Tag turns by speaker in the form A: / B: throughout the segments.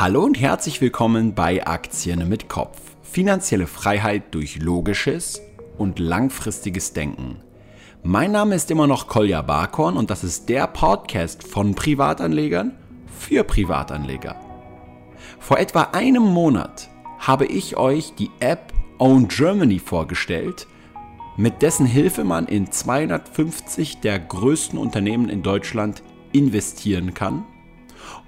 A: Hallo und herzlich willkommen bei Aktien mit Kopf. Finanzielle Freiheit durch logisches und langfristiges Denken. Mein Name ist immer noch Kolja Barkorn und das ist der Podcast von Privatanlegern für Privatanleger. Vor etwa einem Monat habe ich euch die App Own Germany vorgestellt, mit dessen Hilfe man in 250 der größten Unternehmen in Deutschland investieren kann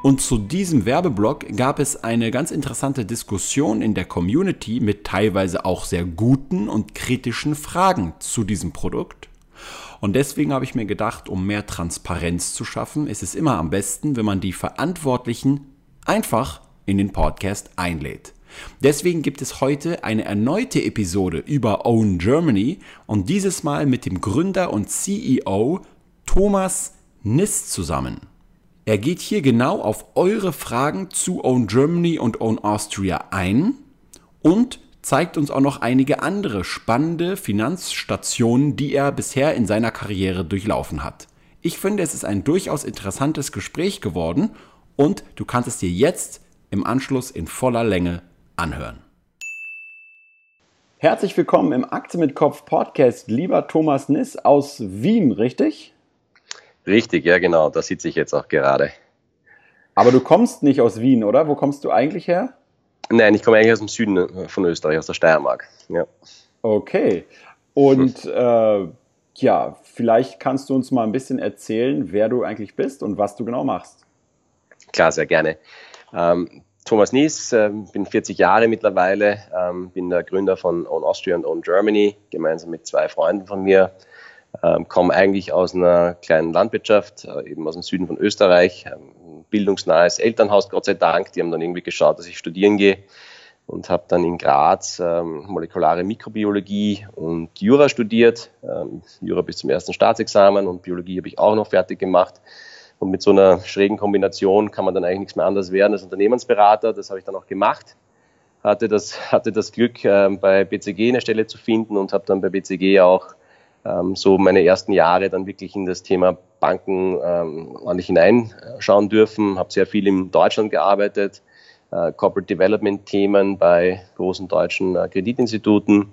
A: und zu diesem Werbeblock gab es eine ganz interessante Diskussion in der Community mit teilweise auch sehr guten und kritischen Fragen zu diesem Produkt. Und deswegen habe ich mir gedacht, um mehr Transparenz zu schaffen, ist es immer am besten, wenn man die Verantwortlichen einfach in den Podcast einlädt. Deswegen gibt es heute eine erneute Episode über Own Germany und dieses Mal mit dem Gründer und CEO Thomas Niss zusammen. Er geht hier genau auf eure Fragen zu Own Germany und Own Austria ein und zeigt uns auch noch einige andere spannende Finanzstationen, die er bisher in seiner Karriere durchlaufen hat. Ich finde, es ist ein durchaus interessantes Gespräch geworden und du kannst es dir jetzt im Anschluss in voller Länge anhören. Herzlich willkommen im Akte mit Kopf Podcast, lieber Thomas Niss aus Wien, richtig?
B: Richtig, ja genau, da sitze ich jetzt auch gerade.
A: Aber du kommst nicht aus Wien, oder? Wo kommst du eigentlich her?
B: Nein, ich komme eigentlich aus dem Süden von Österreich, aus der Steiermark. Ja.
A: Okay. Und äh, ja, vielleicht kannst du uns mal ein bisschen erzählen, wer du eigentlich bist und was du genau machst.
B: Klar, sehr gerne. Ähm, Thomas Nies, äh, bin 40 Jahre mittlerweile, ähm, bin der Gründer von Own Austria und Own Germany, gemeinsam mit zwei Freunden von mir ähm, komme eigentlich aus einer kleinen Landwirtschaft, äh, eben aus dem Süden von Österreich, ähm, bildungsnahes Elternhaus, Gott sei Dank. Die haben dann irgendwie geschaut, dass ich studieren gehe und habe dann in Graz ähm, molekulare Mikrobiologie und Jura studiert. Ähm, Jura bis zum ersten Staatsexamen und Biologie habe ich auch noch fertig gemacht. Und mit so einer schrägen Kombination kann man dann eigentlich nichts mehr anderes werden als Unternehmensberater. Das habe ich dann auch gemacht. Hatte das, hatte das Glück, äh, bei BCG eine Stelle zu finden und habe dann bei BCG auch ähm, so meine ersten Jahre dann wirklich in das Thema Banken ähm, ordentlich hineinschauen dürfen. Habe sehr viel in Deutschland gearbeitet, äh, Corporate Development Themen bei großen deutschen äh, Kreditinstituten.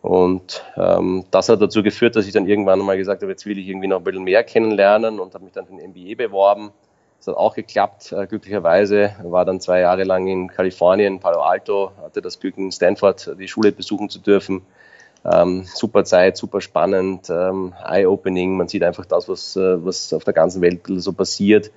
B: Und ähm, das hat dazu geführt, dass ich dann irgendwann mal gesagt habe, jetzt will ich irgendwie noch ein bisschen mehr kennenlernen und habe mich dann für den MBA beworben. Das hat auch geklappt, äh, glücklicherweise. War dann zwei Jahre lang in Kalifornien, Palo Alto, hatte das Glück in Stanford die Schule besuchen zu dürfen ähm, super Zeit, super spannend, ähm, eye-opening. Man sieht einfach das, was, äh, was auf der ganzen Welt so passiert.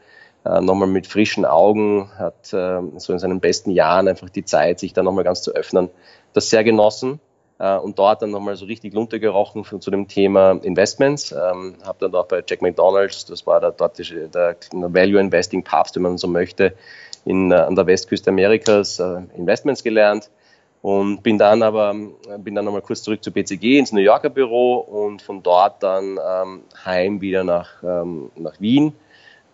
B: Äh, nochmal mit frischen Augen, hat äh, so in seinen besten Jahren einfach die Zeit, sich da nochmal ganz zu öffnen. Das sehr genossen äh, und dort dann nochmal so richtig runtergerochen für, zu dem Thema Investments. Ähm, habe dann auch bei Jack McDonalds, das war der, dort der, der Value Investing Papst, wenn man so möchte, in, äh, an der Westküste Amerikas äh, Investments gelernt und bin dann aber bin dann nochmal kurz zurück zu BCG ins New Yorker Büro und von dort dann ähm, heim wieder nach, ähm, nach Wien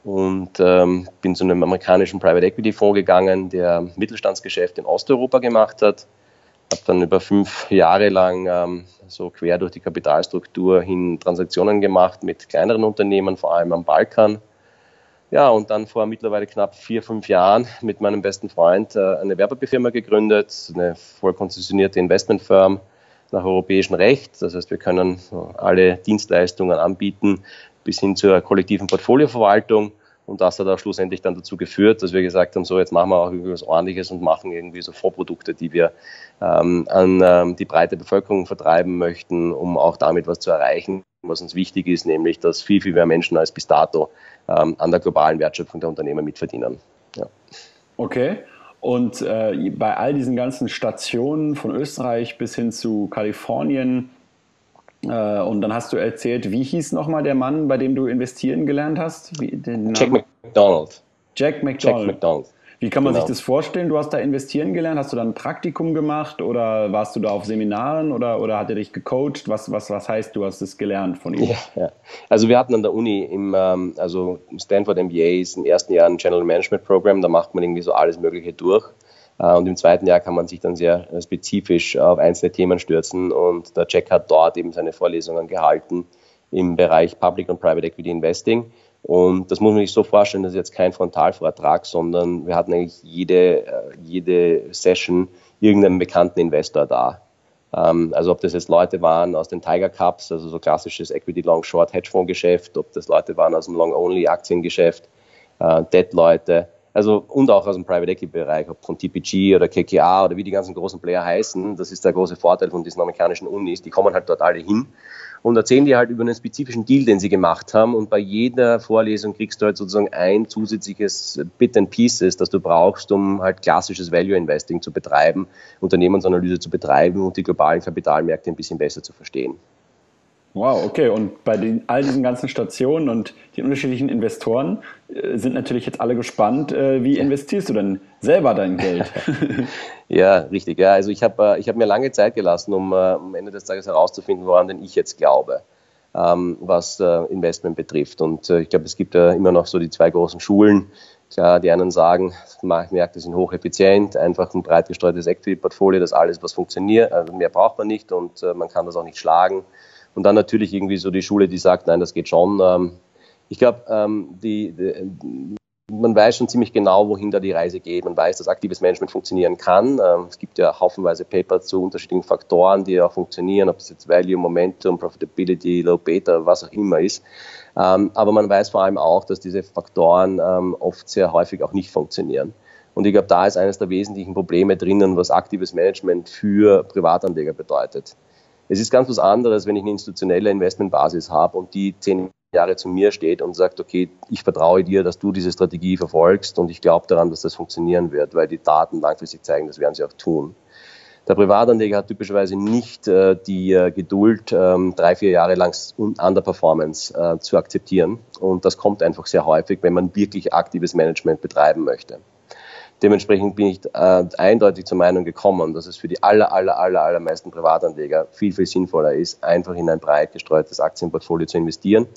B: und ähm, bin zu einem amerikanischen Private Equity Fonds gegangen, der Mittelstandsgeschäft in Osteuropa gemacht hat. Habe dann über fünf Jahre lang ähm, so quer durch die Kapitalstruktur hin Transaktionen gemacht mit kleineren Unternehmen, vor allem am Balkan ja, und dann vor mittlerweile knapp vier, fünf Jahren mit meinem besten Freund äh, eine Werbepapierfirma gegründet, eine voll konzessionierte Investmentfirm nach europäischem Recht. Das heißt, wir können alle Dienstleistungen anbieten bis hin zur kollektiven Portfolioverwaltung. Und das hat auch schlussendlich dann dazu geführt, dass wir gesagt haben, so jetzt machen wir auch irgendwas Ordentliches und machen irgendwie so Vorprodukte, die wir ähm, an ähm, die breite Bevölkerung vertreiben möchten, um auch damit was zu erreichen, was uns wichtig ist, nämlich dass viel, viel mehr Menschen als bis dato ähm, an der globalen Wertschöpfung der Unternehmen mitverdienen. Ja.
A: Okay. Und äh, bei all diesen ganzen Stationen von Österreich bis hin zu Kalifornien, äh, und dann hast du erzählt, wie hieß nochmal der Mann, bei dem du investieren gelernt hast? Wie,
B: Jack McDonald.
A: Jack McDonald. Jack McDonald. Wie kann man genau. sich das vorstellen? Du hast da investieren gelernt, hast du dann ein Praktikum gemacht oder warst du da auf Seminaren oder, oder hat er dich gecoacht? Was, was, was heißt, du hast es gelernt von ihm?
B: Ja, ja. Also wir hatten an der Uni im ähm, also Stanford MBA ist im ersten Jahr ein General Management Program, da macht man irgendwie so alles Mögliche durch. Äh, und im zweiten Jahr kann man sich dann sehr spezifisch auf einzelne Themen stürzen und der Jack hat dort eben seine Vorlesungen gehalten im Bereich Public und Private Equity Investing. Und das muss man sich so vorstellen, das ist jetzt kein Frontalvortrag, sondern wir hatten eigentlich jede, äh, jede Session irgendeinen bekannten Investor da. Ähm, also ob das jetzt Leute waren aus den Tiger Cups, also so klassisches Equity Long Short Hedgefonds Geschäft, ob das Leute waren aus dem Long Only Aktiengeschäft, äh, Debt Leute, also und auch aus dem Private Equity Bereich, ob von TPG oder KKA oder wie die ganzen großen Player heißen. Das ist der große Vorteil von diesen amerikanischen Unis. Die kommen halt dort alle hin und erzählen dir halt über einen spezifischen Deal, den sie gemacht haben. Und bei jeder Vorlesung kriegst du halt sozusagen ein zusätzliches Bit and Pieces, das du brauchst, um halt klassisches Value Investing zu betreiben, Unternehmensanalyse zu betreiben und die globalen Kapitalmärkte ein bisschen besser zu verstehen.
A: Wow, okay. Und bei den, all diesen ganzen Stationen und den unterschiedlichen Investoren äh, sind natürlich jetzt alle gespannt, äh, wie investierst du denn selber dein Geld?
B: ja, richtig. Ja, also ich habe äh, ich hab mir lange Zeit gelassen, um äh, am Ende des Tages herauszufinden, woran denn ich jetzt glaube, ähm, was äh, Investment betrifft. Und äh, ich glaube, es gibt ja immer noch so die zwei großen Schulen. Klar, die einen sagen, Märkte sind hocheffizient, einfach ein breit gestreutes Equity-Portfolio, das alles, was funktioniert, also mehr braucht man nicht und man kann das auch nicht schlagen. Und dann natürlich irgendwie so die Schule, die sagt, nein, das geht schon. Ähm, ich glaube, ähm, die, die, man weiß schon ziemlich genau, wohin da die Reise geht. Man weiß, dass aktives Management funktionieren kann. Ähm, es gibt ja haufenweise Paper zu unterschiedlichen Faktoren, die auch funktionieren, ob es jetzt Value, Momentum, Profitability, Low Beta, was auch immer ist. aber man weiß vor allem auch, dass diese Faktoren oft sehr häufig auch nicht funktionieren. Und ich glaube, da ist eines der wesentlichen Probleme drinnen, was aktives Management für Privatanleger bedeutet. Es ist ganz was anderes, wenn ich eine institutionelle Investmentbasis habe und die zehn Jahre zu mir steht und sagt, okay, ich vertraue dir, dass du diese Strategie verfolgst und ich glaube daran, dass das funktionieren wird, weil die Daten langfristig zeigen, das werden sie auch tun. Der Privatanleger hat typischerweise nicht äh, die äh, Geduld, ähm, drei, vier Jahre lang Underperformance äh, zu akzeptieren. Und das kommt einfach sehr häufig, wenn man wirklich aktives Management betreiben möchte. Dementsprechend bin ich äh, eindeutig zur Meinung gekommen, dass es für die aller, aller, aller, allermeisten Privatanleger viel, viel sinnvoller ist, einfach in ein breit gestreutes Aktienportfolio zu investieren,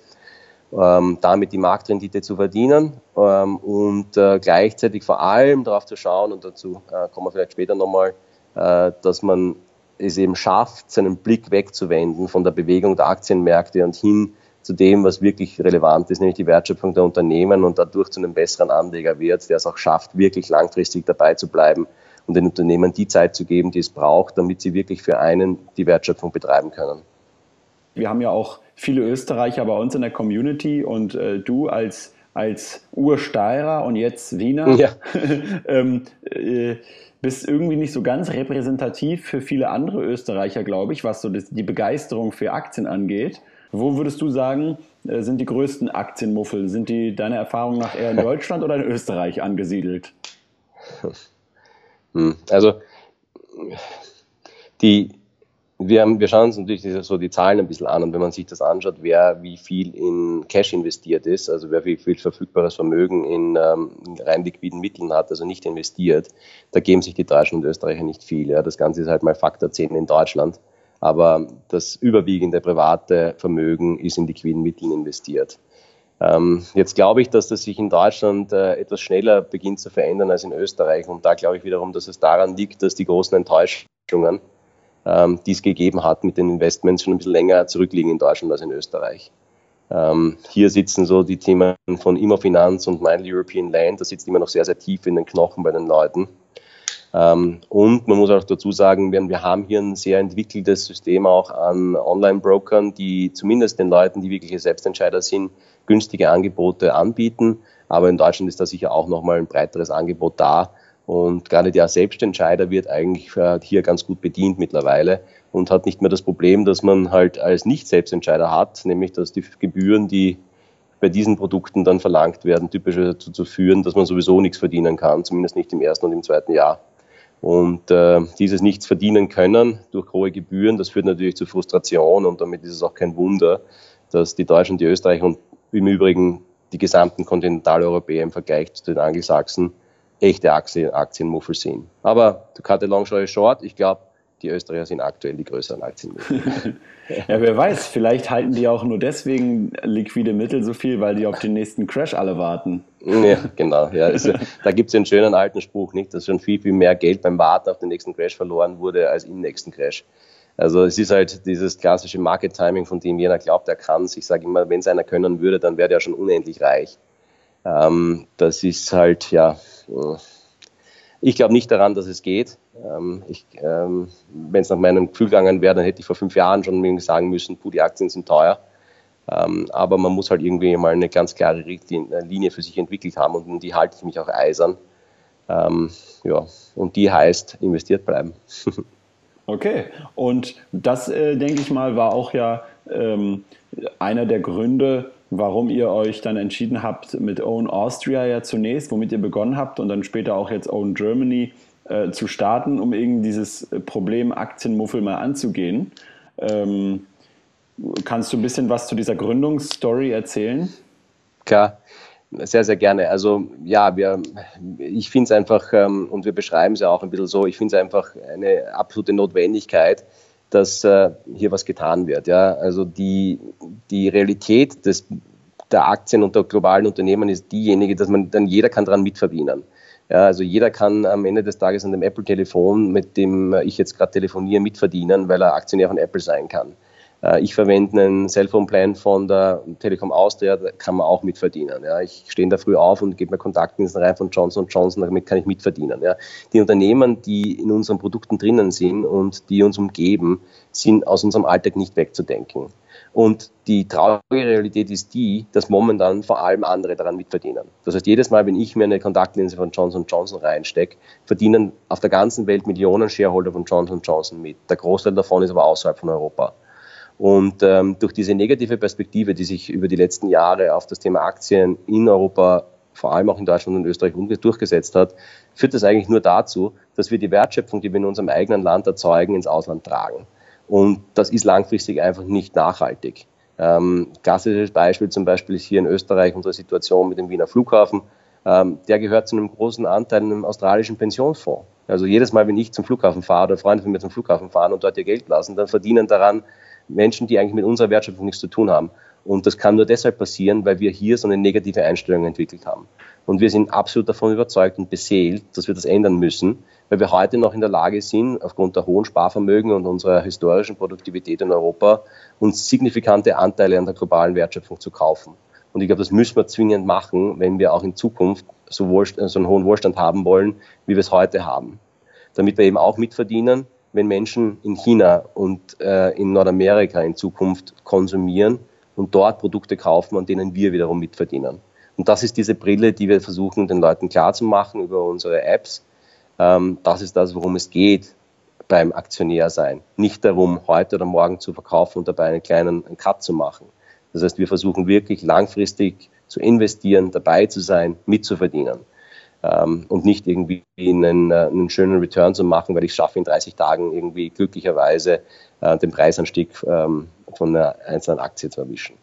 B: ähm, damit die Marktrendite zu verdienen ähm, und äh, gleichzeitig vor allem darauf zu schauen, und dazu äh, kommen wir vielleicht später nochmal, äh, dass man es eben schafft, seinen Blick wegzuwenden von der Bewegung der Aktienmärkte und hin zu dem, was wirklich relevant ist, nämlich die Wertschöpfung der Unternehmen und dadurch zu einem besseren Anleger wird, der es auch schafft, wirklich langfristig dabei zu bleiben und den Unternehmen die Zeit zu geben, die es braucht, damit sie wirklich für einen die Wertschöpfung betreiben können.
A: Wir haben ja auch viele Österreicher bei uns in der Community und äh, du als, als Ursteirer und jetzt Wiener ja. ähm, äh, bist irgendwie nicht so ganz repräsentativ für viele andere Österreicher, glaube ich, was so die Begeisterung für Aktien angeht. Wo würdest du sagen, äh, sind die größten Aktienmuffel? Sind die deiner Erfahrung nach eher in Deutschland oder in Österreich angesiedelt?
B: Hm, also die, wir, haben, wir schauen uns natürlich so die Zahlen ein bisschen an und wenn man sich das anschaut, wer wie viel in Cash investiert ist, also wer wie viel verfügbares Vermögen in, ähm, in rein liquiden Mitteln hat, also nicht investiert, da geben sich die Deutschen und Österreicher nicht viel. Ja. Das Ganze ist halt mal Faktor 10 in Deutschland aber das überwiegende private Vermögen ist in liquiden Mitteln investiert. Ähm, jetzt glaube ich, dass das sich in Deutschland äh, etwas schneller beginnt zu verändern als in Österreich. Und da glaube ich wiederum, dass es daran liegt, dass die großen Enttäuschungen, ähm, die es gegeben hat mit den Investments, schon ein bisschen länger zurückliegen in Deutschland als in Österreich. Ähm, hier sitzen so die Themen von Immofinanz und Mindly European Land, das sitzt immer noch sehr, sehr tief in den Knochen bei den Leuten. Ähm, und man muss auch dazu sagen, wir, haben hier ein sehr entwickeltes System auch an Online-Brokern, die zumindest den Leuten, die wirkliche Selbstentscheider sind, günstige Angebote anbieten. Aber in Deutschland ist da sicher auch nochmal ein breiteres Angebot da. Und gerade der Selbstentscheider wird eigentlich äh, hier ganz gut bedient mittlerweile und hat nicht mehr das Problem, dass man halt als Nicht-Selbstentscheider hat, nämlich dass die Gebühren, die bei diesen Produkten dann verlangt werden, typisch dazu zu führen, dass man sowieso nichts verdienen kann, zumindest nicht im ersten und im zweiten Jahr. Und äh, dieses Nichts verdienen können durch hohe Gebühren, das führt natürlich zu Frustration und damit ist es auch kein Wunder, dass die Deutschen, die Österreicher und im Übrigen die gesamten Kontinentaleuropäer im Vergleich zu den Angelsachsen echte Aktien, Aktienmuffel sind. Aber to cut a long story short, ich glaube, die Österreicher sind aktuell die größeren Aktienmuffel.
A: ja, wer weiß, vielleicht halten die auch nur deswegen liquide Mittel so viel, weil die auf den nächsten Crash alle warten.
B: Ja, genau. Ja, also, da gibt es einen schönen alten Spruch, nicht, dass schon viel, viel mehr Geld beim Warten auf den nächsten Crash verloren wurde als im nächsten Crash. Also es ist halt dieses klassische Market Timing, von dem jeder glaubt, er kann es. Ich sage immer, wenn es einer können würde, dann wäre der schon unendlich reich. Ähm, das ist halt, ja, äh, ich glaube nicht daran, dass es geht. Ähm, ähm, wenn es nach meinem Gefühl gegangen wäre, dann hätte ich vor fünf Jahren schon sagen müssen, puh, die Aktien sind teuer. Ähm, aber man muss halt irgendwie mal eine ganz klare Linie für sich entwickelt haben und die halte ich mich auch eisern. Ähm, ja, und die heißt investiert bleiben.
A: Okay, und das, äh, denke ich mal, war auch ja ähm, einer der Gründe, warum ihr euch dann entschieden habt, mit Own Austria ja zunächst, womit ihr begonnen habt und dann später auch jetzt Own Germany äh, zu starten, um irgendwie dieses Problem Aktienmuffel mal anzugehen. Ähm, kannst du ein bisschen was zu dieser Gründungsstory erzählen?
B: Klar. Sehr, sehr gerne. Also ja, wir, ich finde es einfach, ähm, und wir beschreiben es ja auch ein bisschen so, ich finde es einfach eine absolute Notwendigkeit, dass äh, hier was getan wird. Ja? Also die, die Realität des, der Aktien und der globalen Unternehmen ist diejenige, dass man dann jeder kann daran mitverdienen. Ja, also jeder kann am Ende des Tages an dem Apple-Telefon, mit dem ich jetzt gerade telefoniere, mitverdienen, weil er Aktionär von Apple sein kann. Äh, ich verwende einen Cellphone-Plan von der Telekom Austria, da kann man auch mitverdienen. Ja. Ich stehe da früh auf und gebe mir Kontaktdienste rein von Johnson Johnson, damit kann ich mitverdienen. Ja. Die Unternehmen, die in unseren Produkten drinnen sind und die uns umgeben, sind aus unserem Alltag nicht wegzudenken. Und die traurige Realität ist die, dass momentan vor allem andere daran mitverdienen. Das heißt, jedes Mal, wenn ich mir eine Kontaktlinse von Johnson Johnson reinstecke, verdienen auf der ganzen Welt Millionen Shareholder von Johnson Johnson mit. Der Großteil davon ist aber außerhalb von Europa. Und ähm, durch diese negative Perspektive, die sich über die letzten Jahre auf das Thema Aktien in Europa, vor allem auch in Deutschland und Österreich durchgesetzt hat, führt das eigentlich nur dazu, dass wir die Wertschöpfung, die wir in unserem eigenen Land erzeugen, ins Ausland tragen. Und das ist langfristig einfach nicht nachhaltig. Ähm, klassisches Beispiel zum Beispiel ist hier in Österreich unsere Situation mit dem Wiener Flughafen. Ähm, der gehört zu einem großen Anteil einem australischen Pensionsfonds. Also jedes Mal, wenn ich zum Flughafen fahre oder Freunde von mir zum Flughafen fahren und dort ihr Geld lassen, dann verdienen daran Menschen, die eigentlich mit unserer Wertschöpfung nichts zu tun haben. Und das kann nur deshalb passieren, weil wir hier so eine negative Einstellung entwickelt haben. Und wir sind absolut davon überzeugt und beseelt, dass wir das ändern müssen, weil wir heute noch in der Lage sind, aufgrund der hohen Sparvermögen und unserer historischen Produktivität in Europa, uns signifikante Anteile an der globalen Wertschöpfung zu kaufen. Und ich glaube, das müssen wir zwingend machen, wenn wir auch in Zukunft so, Wohlst so einen hohen Wohlstand haben wollen, wie wir es heute haben. Damit wir eben auch mitverdienen, wenn Menschen in China und äh, in Nordamerika in Zukunft konsumieren und dort Produkte kaufen, an denen wir wiederum mitverdienen. Und das ist diese Brille, die wir versuchen, den Leuten klarzumachen über unsere Apps. Ähm, das ist das, worum es geht beim Aktionär sein. Nicht darum, heute oder morgen zu verkaufen und dabei einen kleinen Cut zu machen. Das heißt, wir versuchen wirklich langfristig zu investieren, dabei zu sein, mitzuverdienen ähm, und nicht irgendwie einen, äh, einen, schönen Return zu machen, weil ich schaffe in 30 Tagen irgendwie glücklicherweise den Preisanstieg ähm, von einer einzelnen Aktie zu erwischen.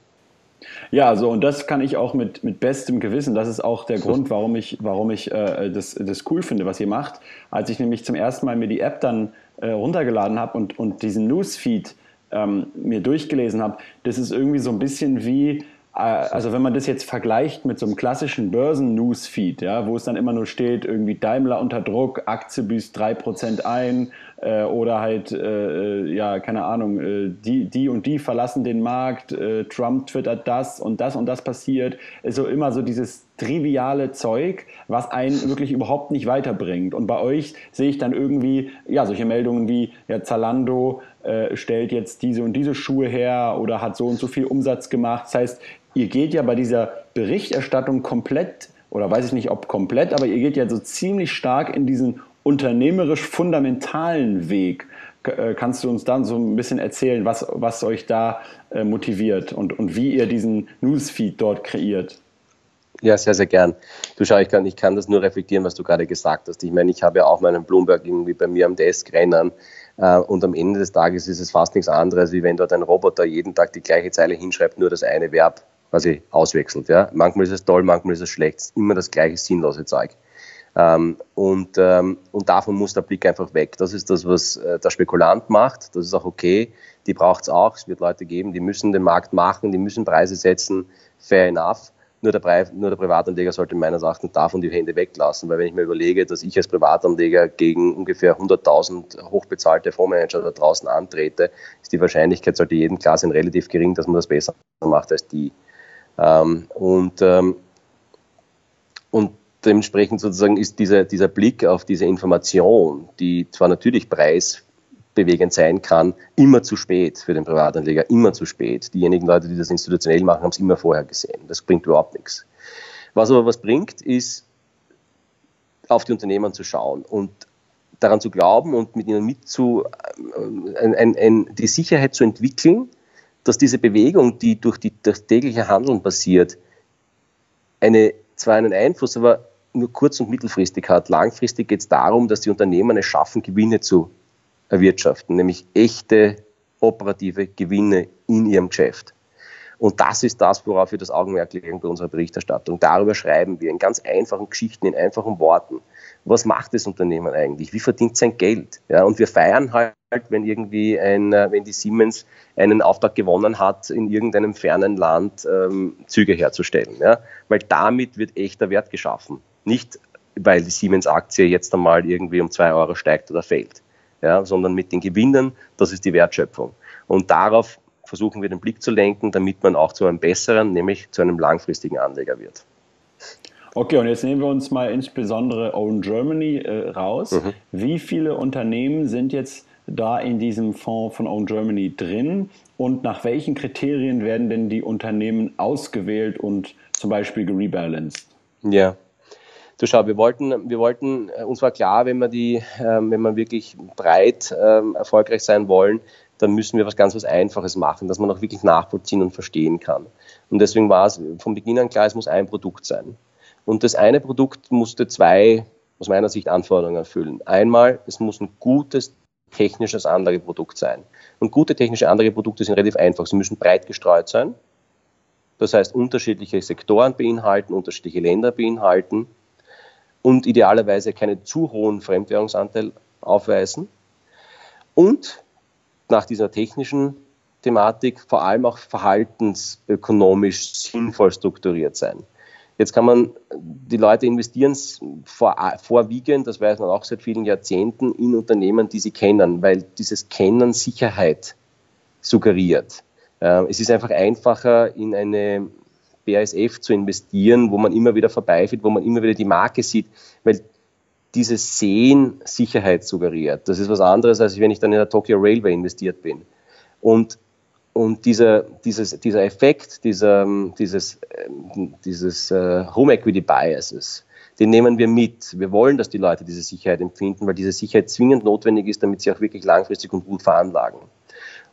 A: Ja, so und das kann ich auch mit, mit bestem Gewissen. Das ist auch der Grund, warum ich, warum ich äh, das, das cool finde, was ihr macht. Als ich nämlich zum ersten Mal mir die App dann äh, runtergeladen habe und, und diesen Newsfeed ähm, mir durchgelesen habe, das ist irgendwie so ein bisschen wie äh, also wenn man das jetzt vergleicht mit so einem klassischen Börsen-Newsfeed, ja, wo es dann immer nur steht, irgendwie Daimler unter Druck, Aktie büßt 3% ein äh, oder halt, äh, äh, ja, keine Ahnung, äh, die, die und die verlassen den Markt, äh, Trump twittert das und das und das passiert. Ist so immer so dieses triviale Zeug, was einen wirklich überhaupt nicht weiterbringt. Und bei euch sehe ich dann irgendwie, ja, solche Meldungen wie, ja, Zalando stellt jetzt diese und diese Schuhe her oder hat so und so viel Umsatz gemacht. Das heißt, ihr geht ja bei dieser Berichterstattung komplett, oder weiß ich nicht, ob komplett, aber ihr geht ja so ziemlich stark in diesen unternehmerisch fundamentalen Weg. Äh, kannst du uns dann so ein bisschen erzählen, was, was euch da äh, motiviert und, und wie ihr diesen Newsfeed dort kreiert?
B: Ja, sehr, sehr gern. Du schau, ich kann, ich kann das nur reflektieren, was du gerade gesagt hast. Ich meine, ich habe ja auch meinen Bloomberg irgendwie bei mir am Desk rennen äh, und am Ende des Tages ist es fast nichts anderes, wie wenn dort ein Roboter jeden Tag die gleiche Zeile hinschreibt, nur das eine Verb quasi auswechselt. Ja. Manchmal ist es toll, manchmal ist es schlecht. Es ist immer das gleiche sinnlose Zeug. Ähm, und, ähm, und davon muss der Blick einfach weg. Das ist das, was äh, der Spekulant macht. Das ist auch okay. Die braucht es auch. Es wird Leute geben, die müssen den Markt machen, die müssen Preise setzen. Fair enough. Nur der, nur der Privatanleger sollte meines Erachtens davon die Hände weglassen, weil wenn ich mir überlege, dass ich als Privatanleger gegen ungefähr 100.000 hochbezahlte Fondsmanager da draußen antrete, ist die Wahrscheinlichkeit, sollte jedem klar sein, relativ gering, dass man das besser macht als die. Ähm, und, ähm, und dementsprechend sozusagen ist dieser, dieser Blick auf diese Information, die zwar natürlich preis bewegend sein kann, immer zu spät für den Privatanleger, immer zu spät. Diejenigen Leute, die das institutionell machen, haben es immer vorher gesehen. Das bringt überhaupt nichts. Was aber was bringt, ist, auf die Unternehmen zu schauen und daran zu glauben und mit ihnen mit zu, äh, ein, ein, ein, die Sicherheit zu entwickeln, dass diese Bewegung, die durch die, das tägliche Handeln passiert, eine, zwar einen Einfluss, aber nur kurz- und mittelfristig hat. Langfristig geht es darum, dass die Unternehmen es schaffen, Gewinne zu erwirtschaften, nämlich echte operative Gewinne in ihrem Geschäft. Und das ist das, worauf wir das Augenmerk legen bei unserer Berichterstattung. Darüber schreiben wir in ganz einfachen Geschichten, in einfachen Worten. Was macht das Unternehmen eigentlich? Wie verdient sein Geld? Ja, und wir feiern halt, wenn irgendwie ein, äh, wenn die Siemens einen Auftrag gewonnen hat, in irgendeinem fernen Land ähm, Züge herzustellen. Ja, weil damit wird echter Wert geschaffen. Nicht, weil die Siemens-Aktie jetzt einmal irgendwie um zwei Euro steigt oder fällt ja, sondern mit den Gewinnen, das ist die Wertschöpfung. Und darauf versuchen wir den Blick zu lenken, damit man auch zu einem besseren, nämlich zu einem langfristigen Anleger wird.
A: Okay, und jetzt nehmen wir uns mal insbesondere Own Germany äh, raus. Mhm. Wie viele Unternehmen sind jetzt da in diesem Fonds von Own Germany drin und nach welchen Kriterien werden denn die Unternehmen ausgewählt und zum Beispiel gerebalanced?
B: Ja, so schau, wir wollten, wir wollten, äh, uns war klar, wenn wir die, ähm, wenn wir wirklich breit ähm, erfolgreich sein wollen, dann müssen wir was ganz was Einfaches machen, dass man auch wirklich nachvollziehen und verstehen kann. Und deswegen war es von Beginn an klar, es muss ein Produkt sein. Und das eine Produkt musste zwei, aus meiner Sicht, Anforderungen erfüllen. Einmal, es muss ein gutes technisches Anlageprodukt sein. Und gute technische Anlageprodukte sind relativ einfach. Sie müssen breit gestreut sein. Das heißt, unterschiedliche Sektoren beinhalten, unterschiedliche Länder beinhalten und idealerweise keinen zu hohen Fremdwährungsanteil aufweisen und nach dieser technischen Thematik vor allem auch verhaltensökonomisch sinnvoll strukturiert sein. Jetzt kann man, die Leute investieren vor, vorwiegend, das weiß man auch seit vielen Jahrzehnten, in Unternehmen, die sie kennen, weil dieses Kennen Sicherheit suggeriert. Äh, es ist einfach einfacher, in eine BASF zu investieren, wo man immer wieder vorbeifährt, wo man immer wieder die Marke sieht, weil dieses Sehen Sicherheit suggeriert. Das ist was anderes, als wenn ich dann in der Tokyo Railway investiert bin. Und, und dieser, dieses, dieser Effekt, dieser, dieses, dieses uh, Home Equity Biases, den nehmen wir mit. Wir wollen, dass die Leute diese Sicherheit empfinden, weil diese Sicherheit zwingend notwendig ist, damit sie auch wirklich langfristig und gut veranlagen.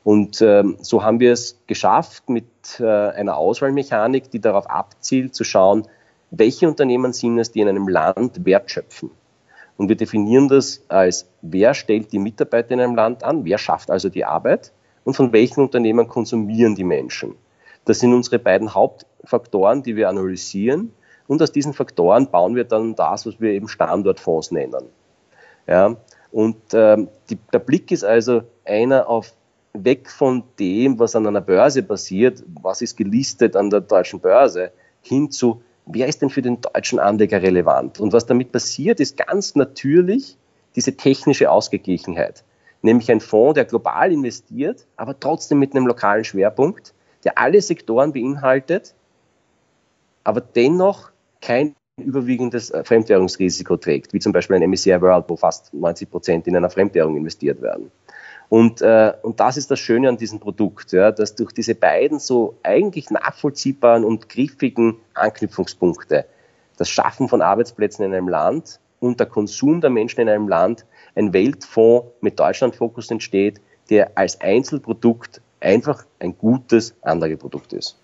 B: Und ähm, so haben wir es geschafft mit äh, einer Auswahlmechanik, die darauf abzielt, zu schauen, welche Unternehmen sind es, die in einem Land Wert schöpfen. Und wir definieren das als, wer stellt die Mitarbeiter in einem Land an, wer schafft also die Arbeit und von welchen Unternehmen konsumieren die Menschen. Das sind unsere beiden Hauptfaktoren, die wir analysieren. Und aus diesen Faktoren bauen wir dann das, was wir eben Standortfonds nennen. Ja, und ähm, die, der Blick ist also einer auf weg von dem, was an einer Börse passiert, was ist gelistet an der deutschen Börse, hin zu, wer ist denn für den deutschen Anleger relevant? Und was damit passiert, ist ganz natürlich diese technische Ausgeglichenheit. Nämlich ein Fonds, der global investiert, aber trotzdem mit einem lokalen Schwerpunkt, der alle Sektoren beinhaltet, aber dennoch kein überwiegendes Fremdwährungsrisiko trägt, wie zum Beispiel ein MSCI World, wo fast 90 Prozent in einer Fremdwährung investiert werden. Und, äh, und das ist das Schöne an diesem Produkt, ja, dass durch diese beiden so eigentlich nachvollziehbaren und griffigen Anknüpfungspunkte, das Schaffen von Arbeitsplätzen in einem Land und der Konsum der Menschen in einem Land, ein Weltfonds mit Deutschlandfokus entsteht, der als Einzelprodukt einfach ein gutes Anlageprodukt ist.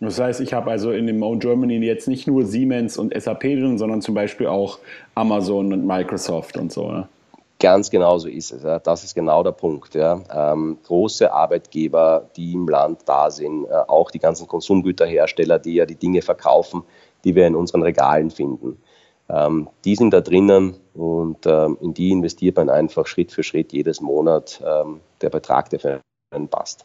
A: Das heißt, ich habe also in dem Own Germany jetzt nicht nur Siemens und SAP drin, sondern zum Beispiel auch Amazon und Microsoft und so. Ne?
B: Ganz genau so ist es. Ja. Das ist genau der Punkt. Ja. Ähm, große Arbeitgeber, die im Land da sind, äh, auch die ganzen Konsumgüterhersteller, die ja die Dinge verkaufen, die wir in unseren Regalen finden. Ähm, die sind da drinnen und ähm, in die investiert man einfach Schritt für Schritt jedes Monat ähm, der Betrag, der für einen passt.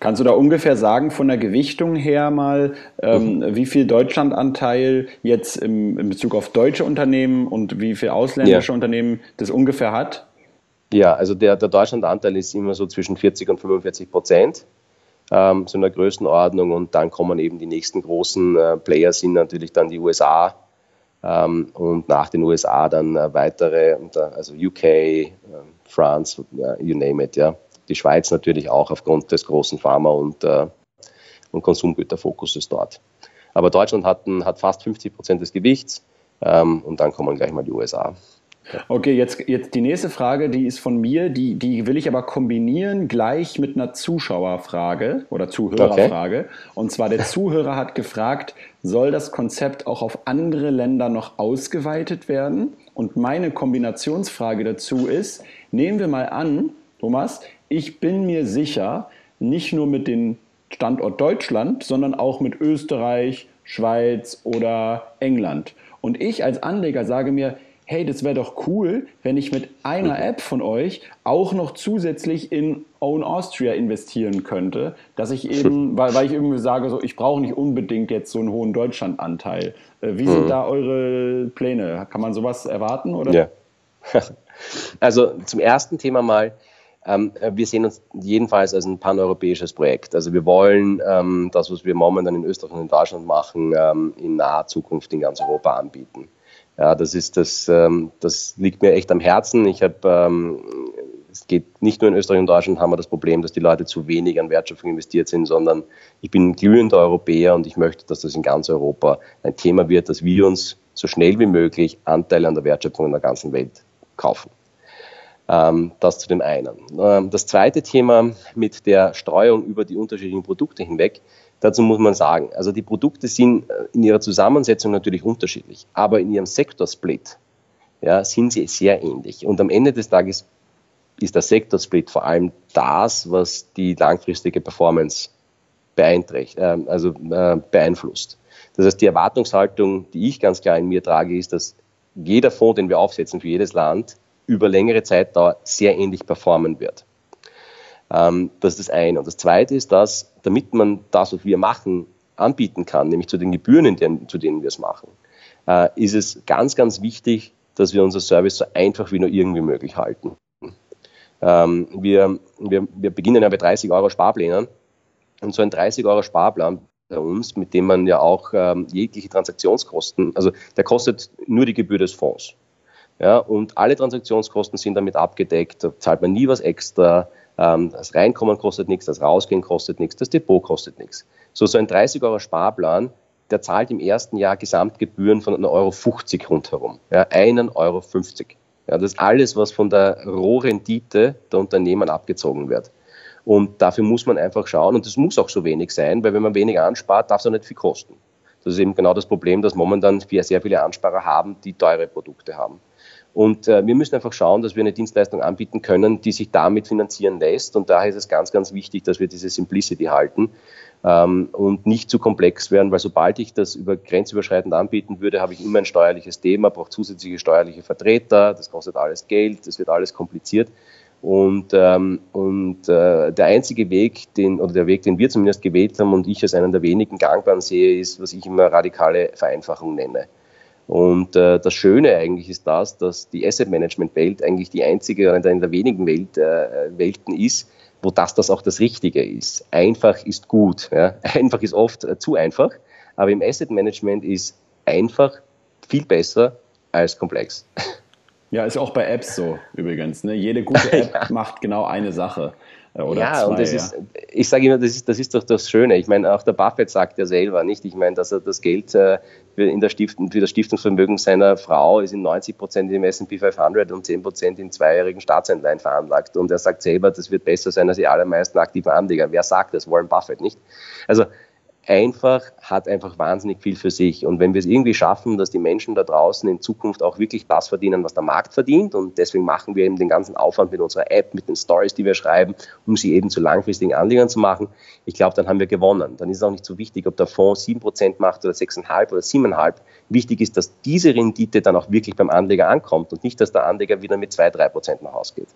A: Kannst du da ungefähr sagen, von der Gewichtung her mal, ähm, mhm. wie viel Deutschlandanteil jetzt im, in Bezug auf deutsche Unternehmen und wie viel ausländische ja. Unternehmen das ungefähr hat?
B: Ja, also der, der Deutschlandanteil ist immer so zwischen 40 und 45 Prozent, ähm, so in der Größenordnung. Und dann kommen eben die nächsten großen äh, Player, sind natürlich dann die USA. Ähm, und nach den USA dann äh, weitere, also UK, äh, France, you name it, ja die Schweiz natürlich auch aufgrund des großen Pharma- und, äh, und Konsumgüterfokuses dort. Aber Deutschland hat, hat fast 50 Prozent des Gewichts ähm, und dann kommen gleich mal die USA.
A: Okay, jetzt, jetzt die nächste Frage, die ist von mir, die, die will ich aber kombinieren gleich mit einer Zuschauerfrage oder Zuhörerfrage. Okay. Und zwar der Zuhörer hat gefragt, soll das Konzept auch auf andere Länder noch ausgeweitet werden? Und meine Kombinationsfrage dazu ist, nehmen wir mal an, Thomas, ich bin mir sicher, nicht nur mit dem Standort Deutschland, sondern auch mit Österreich, Schweiz oder England. Und ich als Anleger sage mir, hey, das wäre doch cool, wenn ich mit einer App von euch auch noch zusätzlich in Own Austria investieren könnte, dass ich eben, weil, weil ich irgendwie sage, so, ich brauche nicht unbedingt jetzt so einen hohen Deutschlandanteil. Äh, wie sind mhm. da eure Pläne? Kann man sowas erwarten? Oder?
B: Ja. Also zum ersten Thema mal, ähm, wir sehen uns jedenfalls als ein paneuropäisches Projekt. Also wir wollen ähm, das, was wir momentan in Österreich und in Deutschland machen, ähm, in naher Zukunft in ganz Europa anbieten. Ja, das ist das, ähm, das liegt mir echt am Herzen. Ich habe, ähm, es geht nicht nur in Österreich und Deutschland haben wir das Problem, dass die Leute zu wenig an Wertschöpfung investiert sind, sondern ich bin glühender Europäer und ich möchte, dass das in ganz Europa ein Thema wird, dass wir uns so schnell wie möglich Anteile an der Wertschöpfung in der ganzen Welt kaufen. Ähm, das zu dem einen. Ähm, das zweite Thema mit der Streuung über die unterschiedlichen Produkte hinweg, dazu muss man sagen, also die Produkte sind äh, in ihrer Zusammensetzung natürlich unterschiedlich, aber in ihrem Sektorsplit ja, sind sie sehr ähnlich. Und am Ende des Tages ist der Sektorsplit vor allem das, was die langfristige Performance beeinträchtigt, äh, also äh, beeinflusst. Das heißt, die Erwartungshaltung, die ich ganz klar in mir trage, ist, dass jeder Fonds, den wir aufsetzen für jedes Land, über längere Zeitdauer sehr ähnlich performen wird. Ähm, das ist das eine. Und das zweite ist, dass damit man das, was wir machen, anbieten kann, nämlich zu den Gebühren, denen, zu denen wir es machen, äh, ist es ganz, ganz wichtig, dass wir unser Service so einfach wie nur irgendwie möglich halten. Ähm, wir, wir, wir beginnen ja bei 30 Euro Sparplänen und so ein 30 Euro Sparplan bei uns, mit dem man ja auch ähm, jegliche Transaktionskosten, also der kostet nur die Gebühr des Fonds. Ja, und alle Transaktionskosten sind damit abgedeckt, da zahlt man nie was extra. Ähm, das Reinkommen kostet nichts, das Rausgehen kostet nichts, das Depot kostet nichts. So, so ein 30 Euro Sparplan, der zahlt im ersten Jahr Gesamtgebühren von 1,50 Euro rundherum. Ja, 1,50 Euro. Ja, das ist alles, was von der Rohrendite der Unternehmen abgezogen wird. Und dafür muss man einfach schauen, und das muss auch so wenig sein, weil wenn man wenig anspart, darf es auch nicht viel kosten. Das ist eben genau das Problem, dass momentan sehr viele Ansparer haben, die teure Produkte haben. Und äh, wir müssen einfach schauen, dass wir eine Dienstleistung anbieten können, die sich damit finanzieren lässt. Und daher ist es ganz, ganz wichtig, dass wir diese Simplicity halten ähm, und nicht zu komplex werden, weil sobald ich das über grenzüberschreitend anbieten würde, habe ich immer ein steuerliches Thema, brauche zusätzliche steuerliche Vertreter, das kostet alles Geld, das wird alles kompliziert. Und, ähm, und äh, der einzige Weg, den, oder der Weg, den wir zumindest gewählt haben und ich als einen der wenigen gangbaren sehe, ist, was ich immer radikale Vereinfachung nenne. Und äh, das Schöne eigentlich ist das, dass die Asset Management Welt eigentlich die einzige oder eine der wenigen Welt, äh, Welten ist, wo das das auch das Richtige ist. Einfach ist gut. Ja? Einfach ist oft äh, zu einfach, aber im Asset Management ist einfach viel besser als komplex.
A: Ja, ist auch bei Apps so übrigens. Ne? Jede gute App ja. macht genau eine Sache.
B: Oder ja, zwei, und das ja. ist, ich sage immer, das ist, das ist doch das Schöne. Ich meine, auch der Buffett sagt ja selber, nicht? Ich meine, dass er das Geld äh, in der Stiftung, für das Stiftungsvermögen seiner Frau ist in 90 Prozent im S&P 500 und 10 Prozent in zweijährigen Staatsanleihen veranlagt. Und er sagt selber, das wird besser sein als die allermeisten aktiven Anleger. Wer sagt das? Warren Buffett, nicht? Also, einfach, hat einfach wahnsinnig viel für sich. Und wenn wir es irgendwie schaffen, dass die Menschen da draußen in Zukunft auch wirklich das verdienen, was der Markt verdient, und deswegen machen wir eben den ganzen Aufwand mit unserer App, mit den Stories, die wir schreiben, um sie eben zu langfristigen Anlegern zu machen, ich glaube, dann haben wir gewonnen. Dann ist es auch nicht so wichtig, ob der Fonds 7% macht oder 6,5 oder 7,5. Wichtig ist, dass diese Rendite dann auch wirklich beim Anleger ankommt und nicht, dass der Anleger wieder mit 2, 3% nach Hause geht.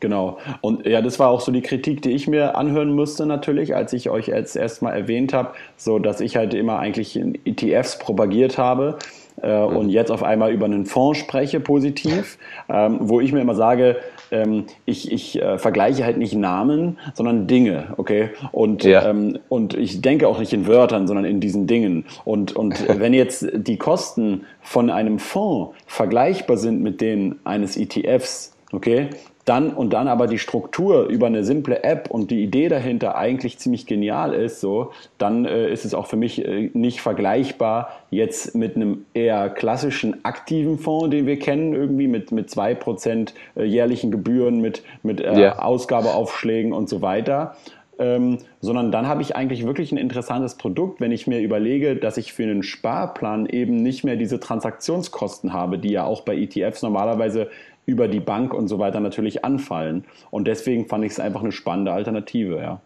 A: Genau. Und ja, das war auch so die Kritik, die ich mir anhören musste natürlich, als ich euch jetzt erstmal erwähnt habe, so dass ich halt immer eigentlich in ETFs propagiert habe äh, mhm. und jetzt auf einmal über einen Fonds spreche, positiv, ähm, wo ich mir immer sage, ähm, ich, ich äh, vergleiche halt nicht Namen, sondern Dinge, okay? Und, ja. ähm, und ich denke auch nicht in Wörtern, sondern in diesen Dingen. Und, und wenn jetzt die Kosten von einem Fonds vergleichbar sind mit denen eines ETFs, okay, dann und dann aber die Struktur über eine simple App und die Idee dahinter eigentlich ziemlich genial ist, so, dann äh, ist es auch für mich äh, nicht vergleichbar jetzt mit einem eher klassischen aktiven Fonds, den wir kennen, irgendwie mit, mit 2% äh, jährlichen Gebühren, mit, mit äh, yeah. Ausgabeaufschlägen und so weiter. Ähm, sondern dann habe ich eigentlich wirklich ein interessantes Produkt, wenn ich mir überlege, dass ich für einen Sparplan eben nicht mehr diese Transaktionskosten habe, die ja auch bei ETFs normalerweise über die Bank und so weiter natürlich anfallen. Und deswegen fand ich es einfach eine spannende Alternative, ja.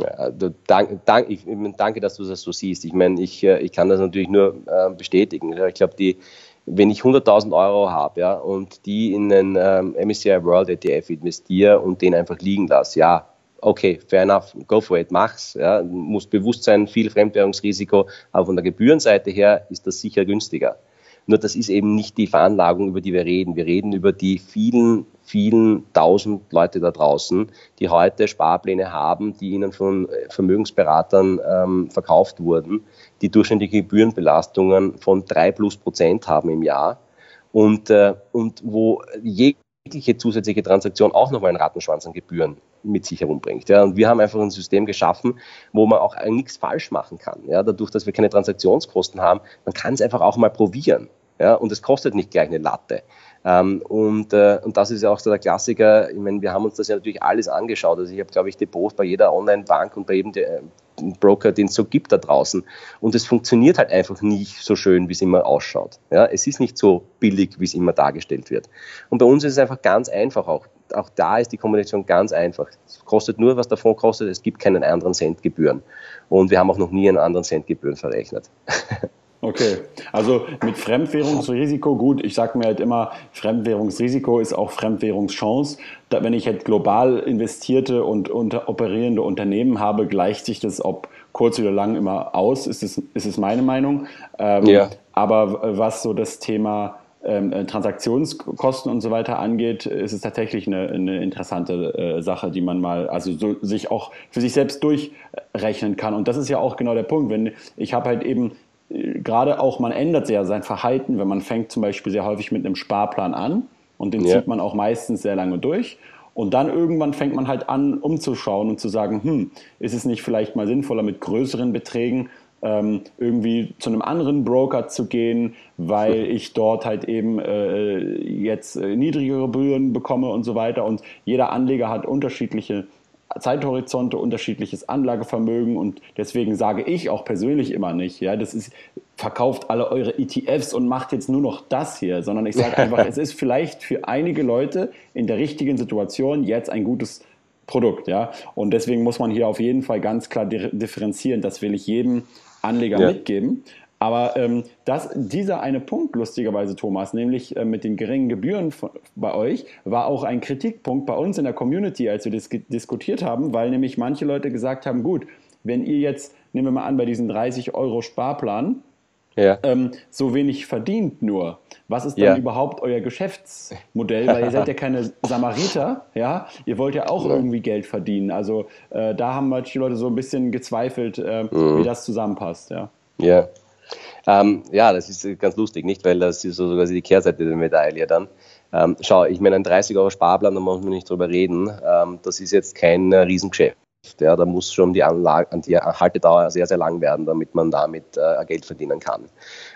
B: Ja, danke, dank, ich, danke, dass du das so siehst. Ich meine, ich, äh, ich kann das natürlich nur äh, bestätigen. Ich glaube, die, wenn ich 100.000 Euro habe ja, und die in den ähm, MSCI World ETF investiere und den einfach liegen lasse, ja, okay, fair enough, go for it, mach's. Ja, muss bewusst sein, viel Fremdwährungsrisiko, aber von der Gebührenseite her ist das sicher günstiger. Nur das ist eben nicht die Veranlagung, über die wir reden. Wir reden über die vielen, vielen tausend Leute da draußen, die heute Sparpläne haben, die ihnen von äh, Vermögensberatern ähm, verkauft wurden, die durchschnittliche Gebührenbelastungen von drei plus Prozent haben im Jahr und, äh, und wo jegliche zusätzliche Transaktion auch nochmal einen Rattenschwanz an Gebühren mit sich herumbringt. Ja. Und wir haben einfach ein System geschaffen, wo man auch nichts falsch machen kann. Ja. Dadurch, dass wir keine Transaktionskosten haben, man kann es einfach auch mal probieren. Ja. Und es kostet nicht gleich eine Latte. Ähm, und, äh, und das ist ja auch so der Klassiker. Ich meine, wir haben uns das ja natürlich alles angeschaut. Also ich habe, glaube ich, Depots bei jeder Online-Bank und bei jedem Broker, den es so gibt da draußen. Und es funktioniert halt einfach nicht so schön, wie es immer ausschaut. Ja, es ist nicht so billig, wie es immer dargestellt wird. Und bei uns ist es einfach ganz einfach auch. Auch da ist die Kommunikation ganz einfach. Es kostet nur, was davon kostet. Es gibt keinen anderen Cent Gebühren. Und wir haben auch noch nie einen anderen Cent Gebühren verrechnet.
A: Okay, also mit Fremdwährungsrisiko, gut, ich sage mir halt immer, Fremdwährungsrisiko ist auch Fremdwährungschance. Da, wenn ich halt global investierte und unter, operierende Unternehmen habe, gleicht sich das ob kurz oder lang immer aus, ist es, ist es meine Meinung. Ähm, ja. Aber was so das Thema ähm, äh, Transaktionskosten und so weiter angeht, ist es tatsächlich eine, eine interessante äh, Sache, die man mal, also so sich auch für sich selbst durchrechnen kann. Und das ist ja auch genau der Punkt. Wenn ich habe halt eben gerade auch, man ändert ja sein Verhalten, wenn man fängt zum Beispiel sehr häufig mit einem Sparplan an und den ja. zieht man auch meistens sehr lange durch. Und dann irgendwann fängt man halt an, umzuschauen und zu sagen, hm, ist es nicht vielleicht mal sinnvoller, mit größeren Beträgen ähm, irgendwie zu einem anderen Broker zu gehen, weil ich dort halt eben äh, jetzt äh, niedrigere Gebühren bekomme und so weiter. Und jeder Anleger hat unterschiedliche Zeithorizonte, unterschiedliches Anlagevermögen und deswegen sage ich auch persönlich immer nicht, ja, das ist, verkauft alle eure ETFs und macht jetzt nur noch das hier, sondern ich sage einfach, es ist vielleicht für einige Leute in der richtigen Situation jetzt ein gutes Produkt, ja. Und deswegen muss man hier auf jeden Fall ganz klar differenzieren. Das will ich jedem Anleger ja. mitgeben. Aber ähm, das, dieser eine Punkt, lustigerweise, Thomas, nämlich äh, mit den geringen Gebühren von, bei euch, war auch ein Kritikpunkt bei uns in der Community, als wir das diskutiert haben, weil nämlich manche Leute gesagt haben, gut, wenn ihr jetzt, nehmen wir mal an, bei diesen 30 Euro Sparplan, ja. ähm, so wenig verdient nur. Was ist dann ja. überhaupt euer Geschäftsmodell? Weil ihr seid ja keine Samariter, ja. Ihr wollt ja auch ja. irgendwie Geld verdienen. Also äh, da haben manche Leute so ein bisschen gezweifelt, äh, mhm. wie das zusammenpasst, ja.
B: Ja, ähm, ja, das ist ganz lustig, nicht? Weil das ist so sogar die Kehrseite der Medaille dann. Ähm, schau, ich meine, ein 30 Euro Sparplan, da muss man nicht drüber reden. Ähm, das ist jetzt kein äh, Riesengeschäft. Ja, da muss schon die, Anlage, die Haltedauer sehr, sehr lang werden, damit man damit äh, Geld verdienen kann.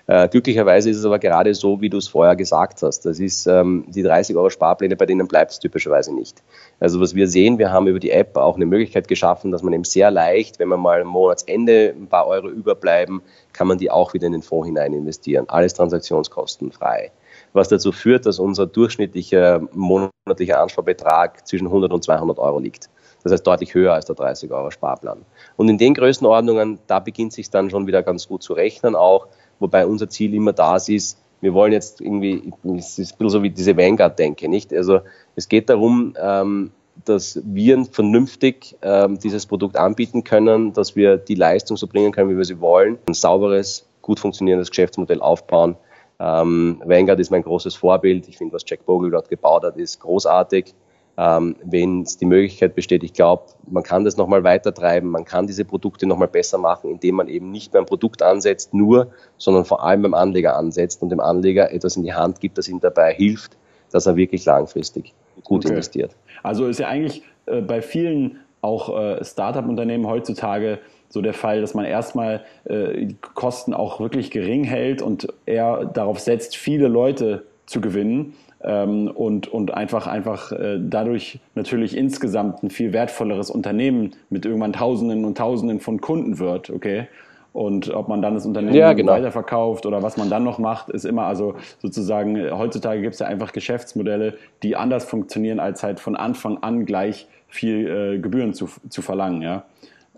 B: Äh, glücklicherweise ist es aber gerade so, wie du es vorher gesagt hast. Das ist ähm, die 30 Euro Sparpläne, bei denen bleibt es typischerweise nicht. Also was wir sehen, wir haben über die App auch eine Möglichkeit geschaffen, dass man eben sehr leicht, wenn man mal am Monatsende ein paar Euro überbleiben, kann man die auch wieder in den Fonds hinein investieren. Alles transaktionskostenfrei. Was dazu führt, dass unser durchschnittlicher monatlicher Ansparbetrag zwischen 100 und 200 Euro liegt. Das heißt deutlich höher als der 30 Euro Sparplan. Und in den Größenordnungen, da beginnt sich dann schon wieder ganz gut zu rechnen auch, wobei unser Ziel immer das ist, wir wollen jetzt irgendwie, es ist ein bisschen so wie diese Vanguard-Denke, nicht? Also es geht darum, ähm, dass wir vernünftig ähm, dieses Produkt anbieten können, dass wir die Leistung so bringen können, wie wir sie wollen, ein sauberes, gut funktionierendes Geschäftsmodell aufbauen. Ähm, Vanguard ist mein großes Vorbild. Ich finde, was Jack Bogle dort gebaut hat, ist großartig. Ähm, Wenn es die Möglichkeit besteht, ich glaube, man kann das nochmal weiter treiben, man kann diese Produkte nochmal besser machen, indem man eben nicht beim Produkt ansetzt, nur, sondern vor allem beim Anleger ansetzt und dem Anleger etwas in die Hand gibt, das ihm dabei hilft, dass er wirklich langfristig gut okay. investiert.
A: Also ist ja eigentlich äh, bei vielen auch äh, Startup-Unternehmen heutzutage so der Fall, dass man erstmal äh, die Kosten auch wirklich gering hält und eher darauf setzt, viele Leute zu gewinnen und, und einfach, einfach äh, dadurch natürlich insgesamt ein viel wertvolleres Unternehmen mit irgendwann Tausenden und Tausenden von Kunden wird, okay? Und ob man dann das Unternehmen ja, genau. weiterverkauft oder was man dann noch macht, ist immer, also sozusagen, heutzutage gibt es ja einfach Geschäftsmodelle, die anders funktionieren, als halt von Anfang an gleich viel äh, Gebühren zu, zu verlangen, ja.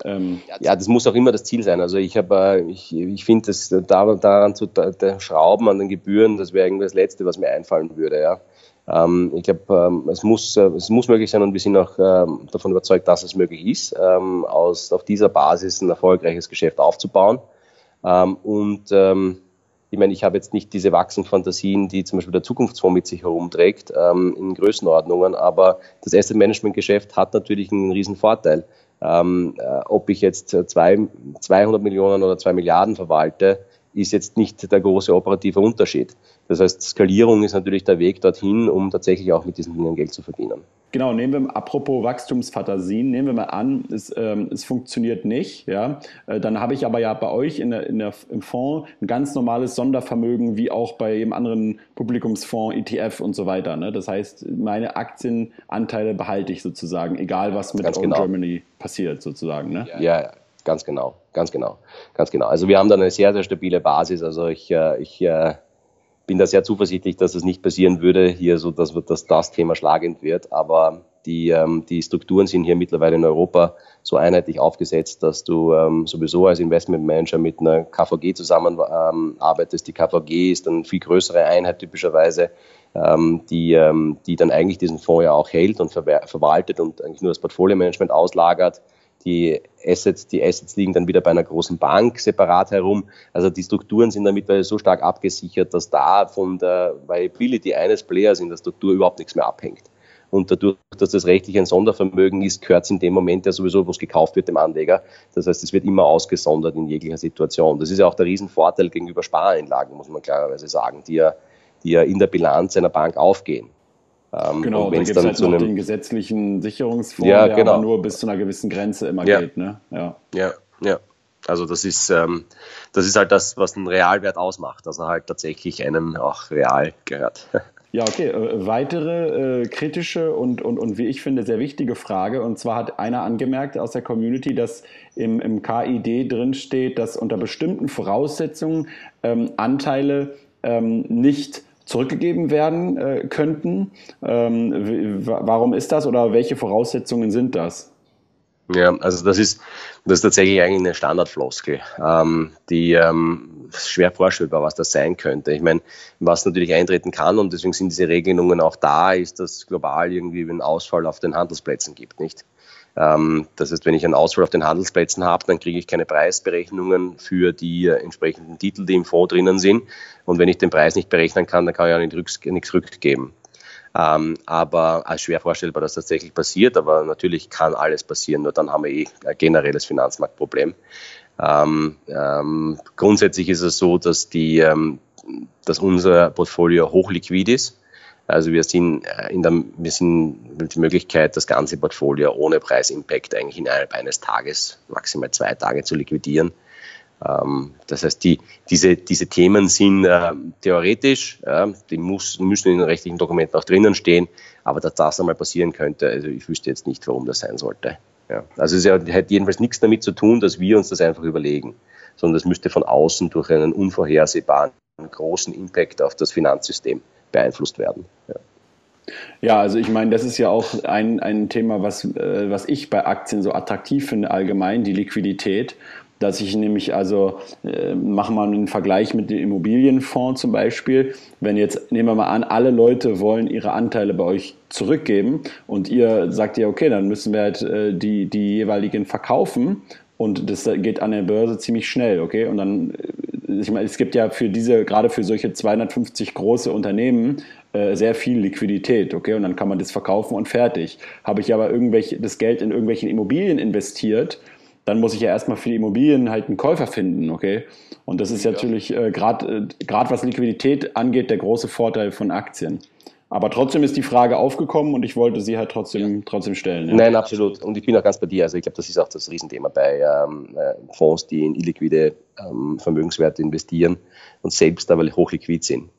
B: Ähm, ja, das muss auch immer das Ziel sein. Also ich habe, äh, ich, ich finde, das da, daran zu da, Schrauben an den Gebühren, das wäre irgendwie das Letzte, was mir einfallen würde. Ja. Ähm, ich glaube, ähm, es, muss, äh, es muss möglich sein und wir sind auch ähm, davon überzeugt, dass es möglich ist, ähm, aus, auf dieser Basis ein erfolgreiches Geschäft aufzubauen. Ähm, und ich meine, ich habe jetzt nicht diese Wachsenfantasien, die zum Beispiel der Zukunftsfonds mit sich herumträgt, in Größenordnungen, aber das Asset Management Geschäft hat natürlich einen riesen Vorteil. Ähm, äh, ob ich jetzt zwei, 200 Millionen oder 2 Milliarden verwalte, ist jetzt nicht der große operative Unterschied. Das heißt, Skalierung ist natürlich der Weg dorthin, um tatsächlich auch mit diesen Dingen Geld zu verdienen.
A: Genau, nehmen wir, apropos Wachstumsfantasien, nehmen wir mal an, es, ähm, es funktioniert nicht, ja, äh, dann habe ich aber ja bei euch in der, in der, im Fonds ein ganz normales Sondervermögen, wie auch bei jedem anderen Publikumsfonds, ETF und so weiter. Ne? Das heißt, meine Aktienanteile behalte ich sozusagen, egal was mit Own genau. Germany passiert sozusagen. Ne?
B: Ja, ja, ganz genau, ganz genau, ganz genau. Also wir haben da eine sehr, sehr stabile Basis. Also ich, äh, ich äh, bin da sehr zuversichtlich, dass es nicht passieren würde hier, so dass, dass das Thema schlagend wird. Aber die, ähm, die Strukturen sind hier mittlerweile in Europa so einheitlich aufgesetzt, dass du ähm, sowieso als Investmentmanager mit einer KVG zusammenarbeitest. Ähm, die KVG ist eine viel größere Einheit typischerweise, ähm, die, ähm, die dann eigentlich diesen Fonds ja auch hält und verwaltet und eigentlich nur das Portfolio-Management auslagert die Assets, die Assets liegen dann wieder bei einer großen Bank separat herum. Also die Strukturen sind damit so stark abgesichert, dass da von der Viability eines Players in der Struktur überhaupt nichts mehr abhängt. Und dadurch, dass das rechtlich ein Sondervermögen ist, gehört es in dem Moment ja sowieso, wo es gekauft wird, dem Anleger. Das heißt, es wird immer ausgesondert in jeglicher Situation. Das ist ja auch der Riesenvorteil gegenüber Spareinlagen, muss man klarerweise sagen, die ja, die ja in der Bilanz einer Bank aufgehen.
A: Ähm, genau, da gibt es halt noch einem, den gesetzlichen Sicherungsfonds, ja, der genau. aber nur bis zu einer gewissen Grenze immer ja. geht. Ne?
B: Ja. ja, ja. Also das ist, ähm, das ist halt das, was einen Realwert ausmacht, dass er halt tatsächlich einem auch real gehört.
A: Ja, okay. Äh, weitere äh, kritische und, und, und wie ich finde sehr wichtige Frage. Und zwar hat einer angemerkt aus der Community, dass im, im KID drin steht, dass unter bestimmten Voraussetzungen ähm, Anteile ähm, nicht zurückgegeben werden äh, könnten. Ähm, warum ist das oder welche Voraussetzungen sind das?
B: Ja, also das ist, das ist tatsächlich eigentlich eine Standardfloskel, ähm, die ähm, schwer vorstellbar, was das sein könnte. Ich meine, was natürlich eintreten kann und deswegen sind diese Regelungen auch da, ist, dass global irgendwie einen Ausfall auf den Handelsplätzen gibt, nicht? Ähm, das heißt, wenn ich einen Ausfall auf den Handelsplätzen habe, dann kriege ich keine Preisberechnungen für die äh, entsprechenden Titel, die im Fonds drinnen sind. Und wenn ich den Preis nicht berechnen kann, dann kann ich auch nichts rückgeben. Ähm, aber als schwer vorstellbar, dass das tatsächlich passiert. Aber natürlich kann alles passieren, nur dann haben wir eh ein generelles Finanzmarktproblem. Ähm, ähm, grundsätzlich ist es so, dass, die, ähm, dass unser Portfolio hochliquid ist. Also wir sind äh, in der, wir sind mit die Möglichkeit, das ganze Portfolio ohne Preisimpact eigentlich innerhalb eines Tages, maximal zwei Tage zu liquidieren. Ähm, das heißt, die, diese, diese Themen sind äh, theoretisch, äh, die muss, müssen in den rechtlichen Dokumenten auch drinnen stehen, aber dass das einmal passieren könnte, also ich wüsste jetzt nicht, warum das sein sollte. Ja. Also es hat jedenfalls nichts damit zu tun, dass wir uns das einfach überlegen, sondern das müsste von außen durch einen unvorhersehbaren großen Impact auf das Finanzsystem beeinflusst werden. Ja.
A: Ja, also ich meine, das ist ja auch ein, ein Thema, was, äh, was ich bei Aktien so attraktiv finde allgemein, die Liquidität. dass ich nämlich also, äh, mache mal einen Vergleich mit dem Immobilienfonds zum Beispiel. Wenn jetzt, nehmen wir mal an, alle Leute wollen ihre Anteile bei euch zurückgeben und ihr sagt ja, okay, dann müssen wir halt äh, die, die jeweiligen verkaufen und das geht an der Börse ziemlich schnell, okay? Und dann, äh, ich meine, es gibt ja für diese, gerade für solche 250 große Unternehmen, äh, sehr viel Liquidität, okay? Und dann kann man das verkaufen und fertig. Habe ich aber irgendwelche, das Geld in irgendwelchen Immobilien investiert, dann muss ich ja erstmal für die Immobilien halt einen Käufer finden, okay? Und das ist ja. natürlich äh, gerade äh, gerade was Liquidität angeht der große Vorteil von Aktien. Aber trotzdem ist die Frage aufgekommen und ich wollte sie halt trotzdem, ja. trotzdem stellen.
B: Ja. Nein, absolut. Und ich bin auch ganz bei dir. Also ich glaube, das ist auch das Riesenthema bei ähm, äh, Fonds, die in illiquide ähm, Vermögenswerte investieren und selbst aber hochliquid sind.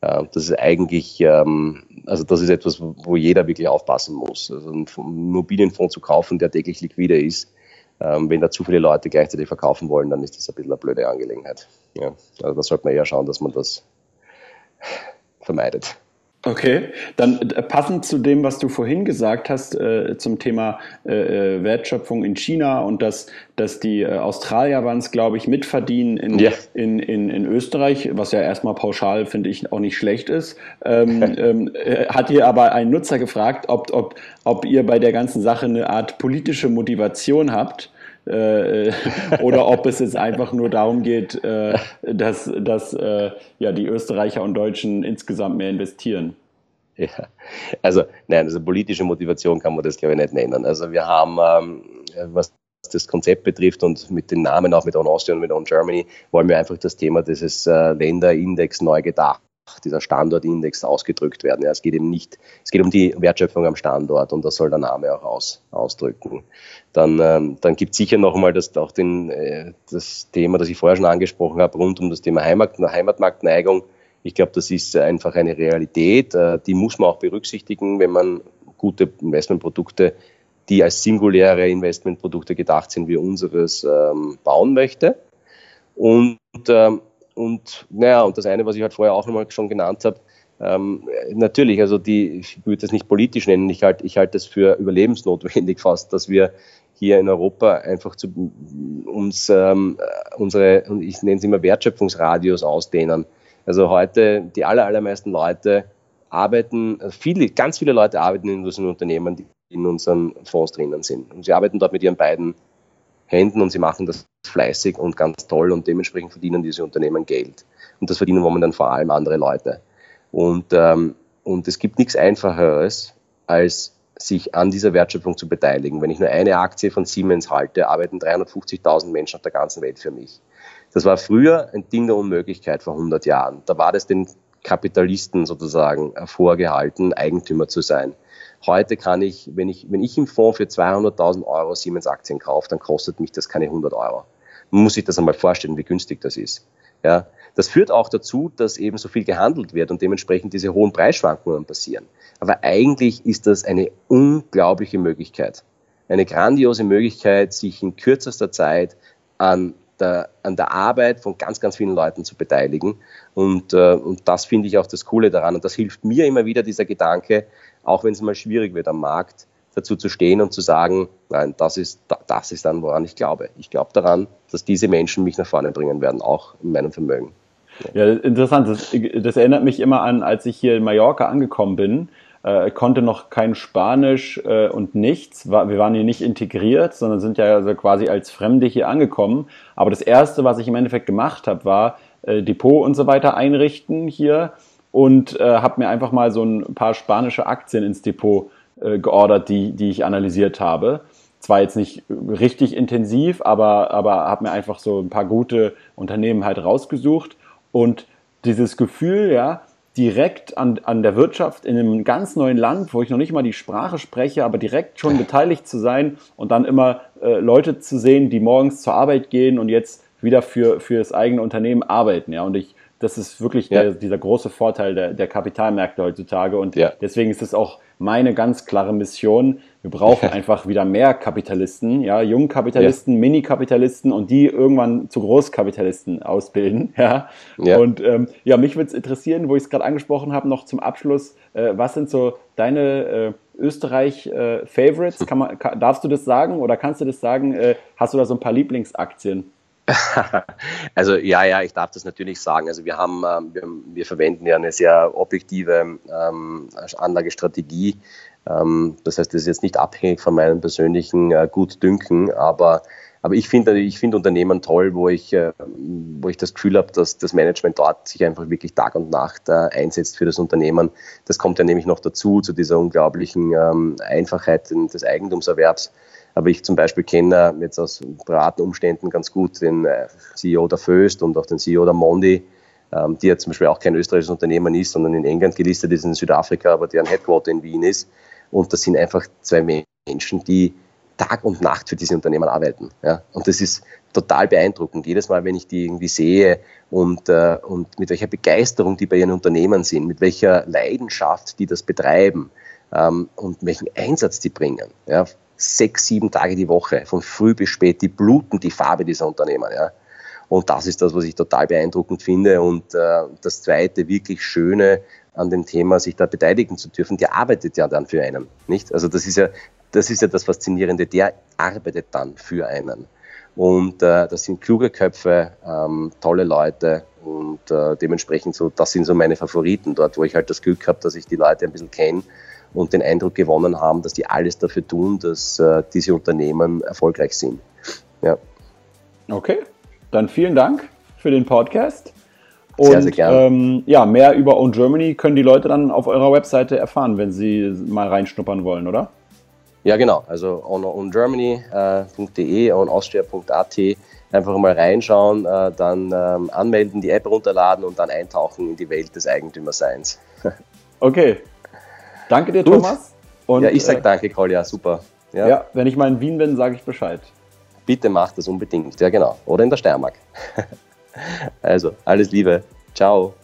B: Äh, das ist eigentlich, ähm, also das ist etwas, wo jeder wirklich aufpassen muss. Also einen Immobilienfonds zu kaufen, der täglich liquide ist, ähm, wenn da zu viele Leute gleichzeitig verkaufen wollen, dann ist das ein bisschen eine blöde Angelegenheit. Ja, also da sollte man eher schauen, dass man das vermeidet.
A: Okay, dann äh, passend zu dem, was du vorhin gesagt hast äh, zum Thema äh, äh, Wertschöpfung in China und dass, dass die äh, Australier waren es, glaube ich, mitverdienen in, yeah. in, in, in Österreich, was ja erstmal pauschal, finde ich, auch nicht schlecht ist. Ähm, ähm, äh, hat hier aber ein Nutzer gefragt, ob, ob, ob ihr bei der ganzen Sache eine Art politische Motivation habt äh, oder ob es jetzt einfach nur darum geht, äh, dass, dass äh, ja, die Österreicher und Deutschen insgesamt mehr investieren.
B: Ja, also nein, also politische Motivation kann man das glaube ich nicht nennen. Also wir haben, ähm, was das Konzept betrifft und mit den Namen auch mit On Austria und mit On Germany, wollen wir einfach das Thema dieses äh, Länderindex neu gedacht dieser Standortindex ausgedrückt werden. Ja, es geht eben nicht, es geht um die Wertschöpfung am Standort und das soll der Name auch aus, ausdrücken. Dann, ähm, dann gibt es sicher noch einmal das, auch den, äh, das Thema, das ich vorher schon angesprochen habe, rund um das Thema Heimat, Heimatmarktneigung. Ich glaube, das ist einfach eine Realität, äh, die muss man auch berücksichtigen, wenn man gute Investmentprodukte, die als singuläre Investmentprodukte gedacht sind, wie unseres, ähm, bauen möchte. Und ähm, und naja, und das eine, was ich halt vorher auch nochmal schon genannt habe, ähm, natürlich, also die, ich würde das nicht politisch nennen, ich halte ich halt das für überlebensnotwendig fast, dass wir hier in Europa einfach zu, uns ähm, unsere, ich nenne es immer Wertschöpfungsradius ausdehnen. Also heute, die aller, allermeisten Leute arbeiten, viele, ganz viele Leute arbeiten in unseren Unternehmen, die in unseren Fonds drinnen sind. Und sie arbeiten dort mit ihren beiden Händen und sie machen das fleißig und ganz toll und dementsprechend verdienen diese Unternehmen Geld. Und das verdienen momentan vor allem andere Leute. Und, ähm, und es gibt nichts Einfacheres, als sich an dieser Wertschöpfung zu beteiligen. Wenn ich nur eine Aktie von Siemens halte, arbeiten 350.000 Menschen auf der ganzen Welt für mich. Das war früher ein Ding der Unmöglichkeit vor 100 Jahren. Da war das den Kapitalisten sozusagen vorgehalten, Eigentümer zu sein. Heute kann ich, wenn ich, wenn ich im Fonds für 200.000 Euro Siemens Aktien kaufe, dann kostet mich das keine 100 Euro. Man muss sich das einmal vorstellen, wie günstig das ist. Ja, das führt auch dazu, dass eben so viel gehandelt wird und dementsprechend diese hohen Preisschwankungen passieren. Aber eigentlich ist das eine unglaubliche Möglichkeit. Eine grandiose Möglichkeit, sich in kürzester Zeit an der, an der Arbeit von ganz, ganz vielen Leuten zu beteiligen. Und, äh, und das finde ich auch das Coole daran. Und das hilft mir immer wieder, dieser Gedanke, auch wenn es mal schwierig wird am Markt, dazu zu stehen und zu sagen, nein, das ist, das ist dann, woran ich glaube. Ich glaube daran, dass diese Menschen mich nach vorne bringen werden, auch in meinem Vermögen.
A: Ja, interessant. Das, das erinnert mich immer an, als ich hier in Mallorca angekommen bin, äh, konnte noch kein Spanisch äh, und nichts. War, wir waren hier nicht integriert, sondern sind ja also quasi als Fremde hier angekommen. Aber das Erste, was ich im Endeffekt gemacht habe, war äh, Depot und so weiter einrichten hier und äh, habe mir einfach mal so ein paar spanische Aktien ins Depot äh, geordert, die, die ich analysiert habe. Zwar jetzt nicht richtig intensiv, aber, aber habe mir einfach so ein paar gute Unternehmen halt rausgesucht und dieses Gefühl, ja, direkt an, an der Wirtschaft in einem ganz neuen Land, wo ich noch nicht mal die Sprache spreche, aber direkt schon beteiligt zu sein und dann immer äh, Leute zu sehen, die morgens zur Arbeit gehen und jetzt wieder für, für das eigene Unternehmen arbeiten. Ja, und ich das ist wirklich ja. der, dieser große Vorteil der, der Kapitalmärkte heutzutage. Und ja. deswegen ist es auch meine ganz klare Mission. Wir brauchen einfach wieder mehr Kapitalisten, ja, Jungkapitalisten, ja. Mini-Kapitalisten und die irgendwann zu Großkapitalisten ausbilden. Ja. ja. Und ähm, ja, mich würde es interessieren, wo ich es gerade angesprochen habe, noch zum Abschluss, äh, was sind so deine äh, Österreich-Favorites? Äh, kann man, kann, darfst du das sagen oder kannst du das sagen? Äh, hast du da so ein paar Lieblingsaktien?
B: Also ja, ja, ich darf das natürlich sagen. Also wir haben, ähm, wir, wir verwenden ja eine sehr objektive ähm, Anlagestrategie. Ähm, das heißt, das ist jetzt nicht abhängig von meinem persönlichen äh, Gutdünken, aber aber ich finde ich finde Unternehmen toll, wo ich, äh, wo ich das Gefühl habe, dass das Management dort sich einfach wirklich Tag und Nacht äh, einsetzt für das Unternehmen. Das kommt ja nämlich noch dazu, zu dieser unglaublichen ähm, Einfachheit des Eigentumserwerbs. Aber ich zum Beispiel kenne jetzt aus privaten Umständen ganz gut den äh, CEO der Föst und auch den CEO der Mondi, ähm, die ja zum Beispiel auch kein österreichisches Unternehmen ist, sondern in England gelistet ist, in Südafrika, aber deren Headquarter in Wien ist. Und das sind einfach zwei Menschen, die Tag und Nacht für diese Unternehmen arbeiten. Ja? Und das ist total beeindruckend. Jedes Mal, wenn ich die irgendwie sehe und, äh, und mit welcher Begeisterung die bei ihren Unternehmen sind, mit welcher Leidenschaft die das betreiben ähm, und welchen Einsatz die bringen. Ja? Sechs, sieben Tage die Woche, von früh bis spät, die bluten die Farbe dieser Unternehmen. Ja? Und das ist das, was ich total beeindruckend finde. Und äh, das zweite wirklich Schöne an dem Thema, sich da beteiligen zu dürfen, der arbeitet ja dann für einen, nicht? Also das ist ja das ist ja das Faszinierende, der arbeitet dann für einen. Und äh, das sind kluge Köpfe, ähm, tolle Leute und äh, dementsprechend so, das sind so meine Favoriten dort, wo ich halt das Glück habe, dass ich die Leute ein bisschen kenne und den Eindruck gewonnen haben, dass die alles dafür tun, dass äh, diese Unternehmen erfolgreich sind.
A: Ja. Okay, dann vielen Dank für den Podcast. Und sehr, sehr gerne. Ähm, ja, mehr über Own Germany können die Leute dann auf eurer Webseite erfahren, wenn sie mal reinschnuppern wollen, oder?
B: Ja, genau. Also on, ongermany.de, onaustria.at einfach mal reinschauen, äh, dann ähm, anmelden, die App runterladen und dann eintauchen in die Welt des Eigentümerseins.
A: okay. Danke dir, Gut. Thomas.
B: Und, ja, ich sage äh, danke, Kolja, super.
A: Ja. ja, wenn ich mal in Wien bin, sage ich Bescheid.
B: Bitte macht das unbedingt, ja genau. Oder in der Steiermark. also, alles Liebe. Ciao.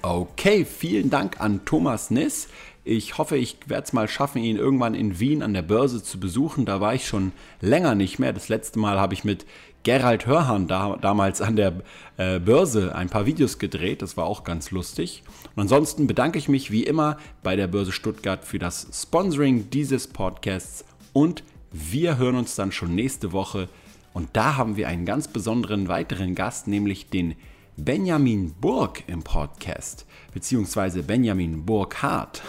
A: Okay, vielen Dank an Thomas Niss. Ich hoffe, ich werde es mal schaffen, ihn irgendwann in Wien an der Börse zu besuchen. Da war ich schon länger nicht mehr. Das letzte Mal habe ich mit Gerald Hörhan da, damals an der äh, Börse ein paar Videos gedreht. Das war auch ganz lustig. Und ansonsten bedanke ich mich wie immer bei der Börse Stuttgart für das Sponsoring dieses Podcasts und wir hören uns dann schon nächste Woche. Und da haben wir einen ganz besonderen weiteren Gast, nämlich den Benjamin Burg im Podcast, beziehungsweise Benjamin Burkhardt.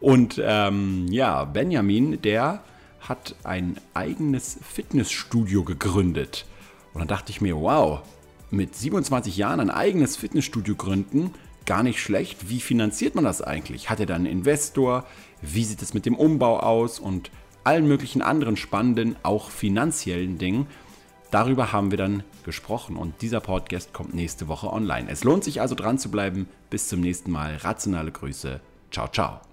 A: Und ähm, ja, Benjamin, der hat ein eigenes Fitnessstudio gegründet. Und dann dachte ich mir, wow, mit 27 Jahren ein eigenes Fitnessstudio gründen, gar nicht schlecht. Wie finanziert man das eigentlich? Hat er dann einen Investor? Wie sieht es mit dem Umbau aus? Und allen möglichen anderen spannenden, auch finanziellen Dingen. Darüber haben wir dann gesprochen und dieser Podcast kommt nächste Woche online. Es lohnt sich also dran zu bleiben. Bis zum nächsten Mal. Rationale Grüße. Ciao, ciao.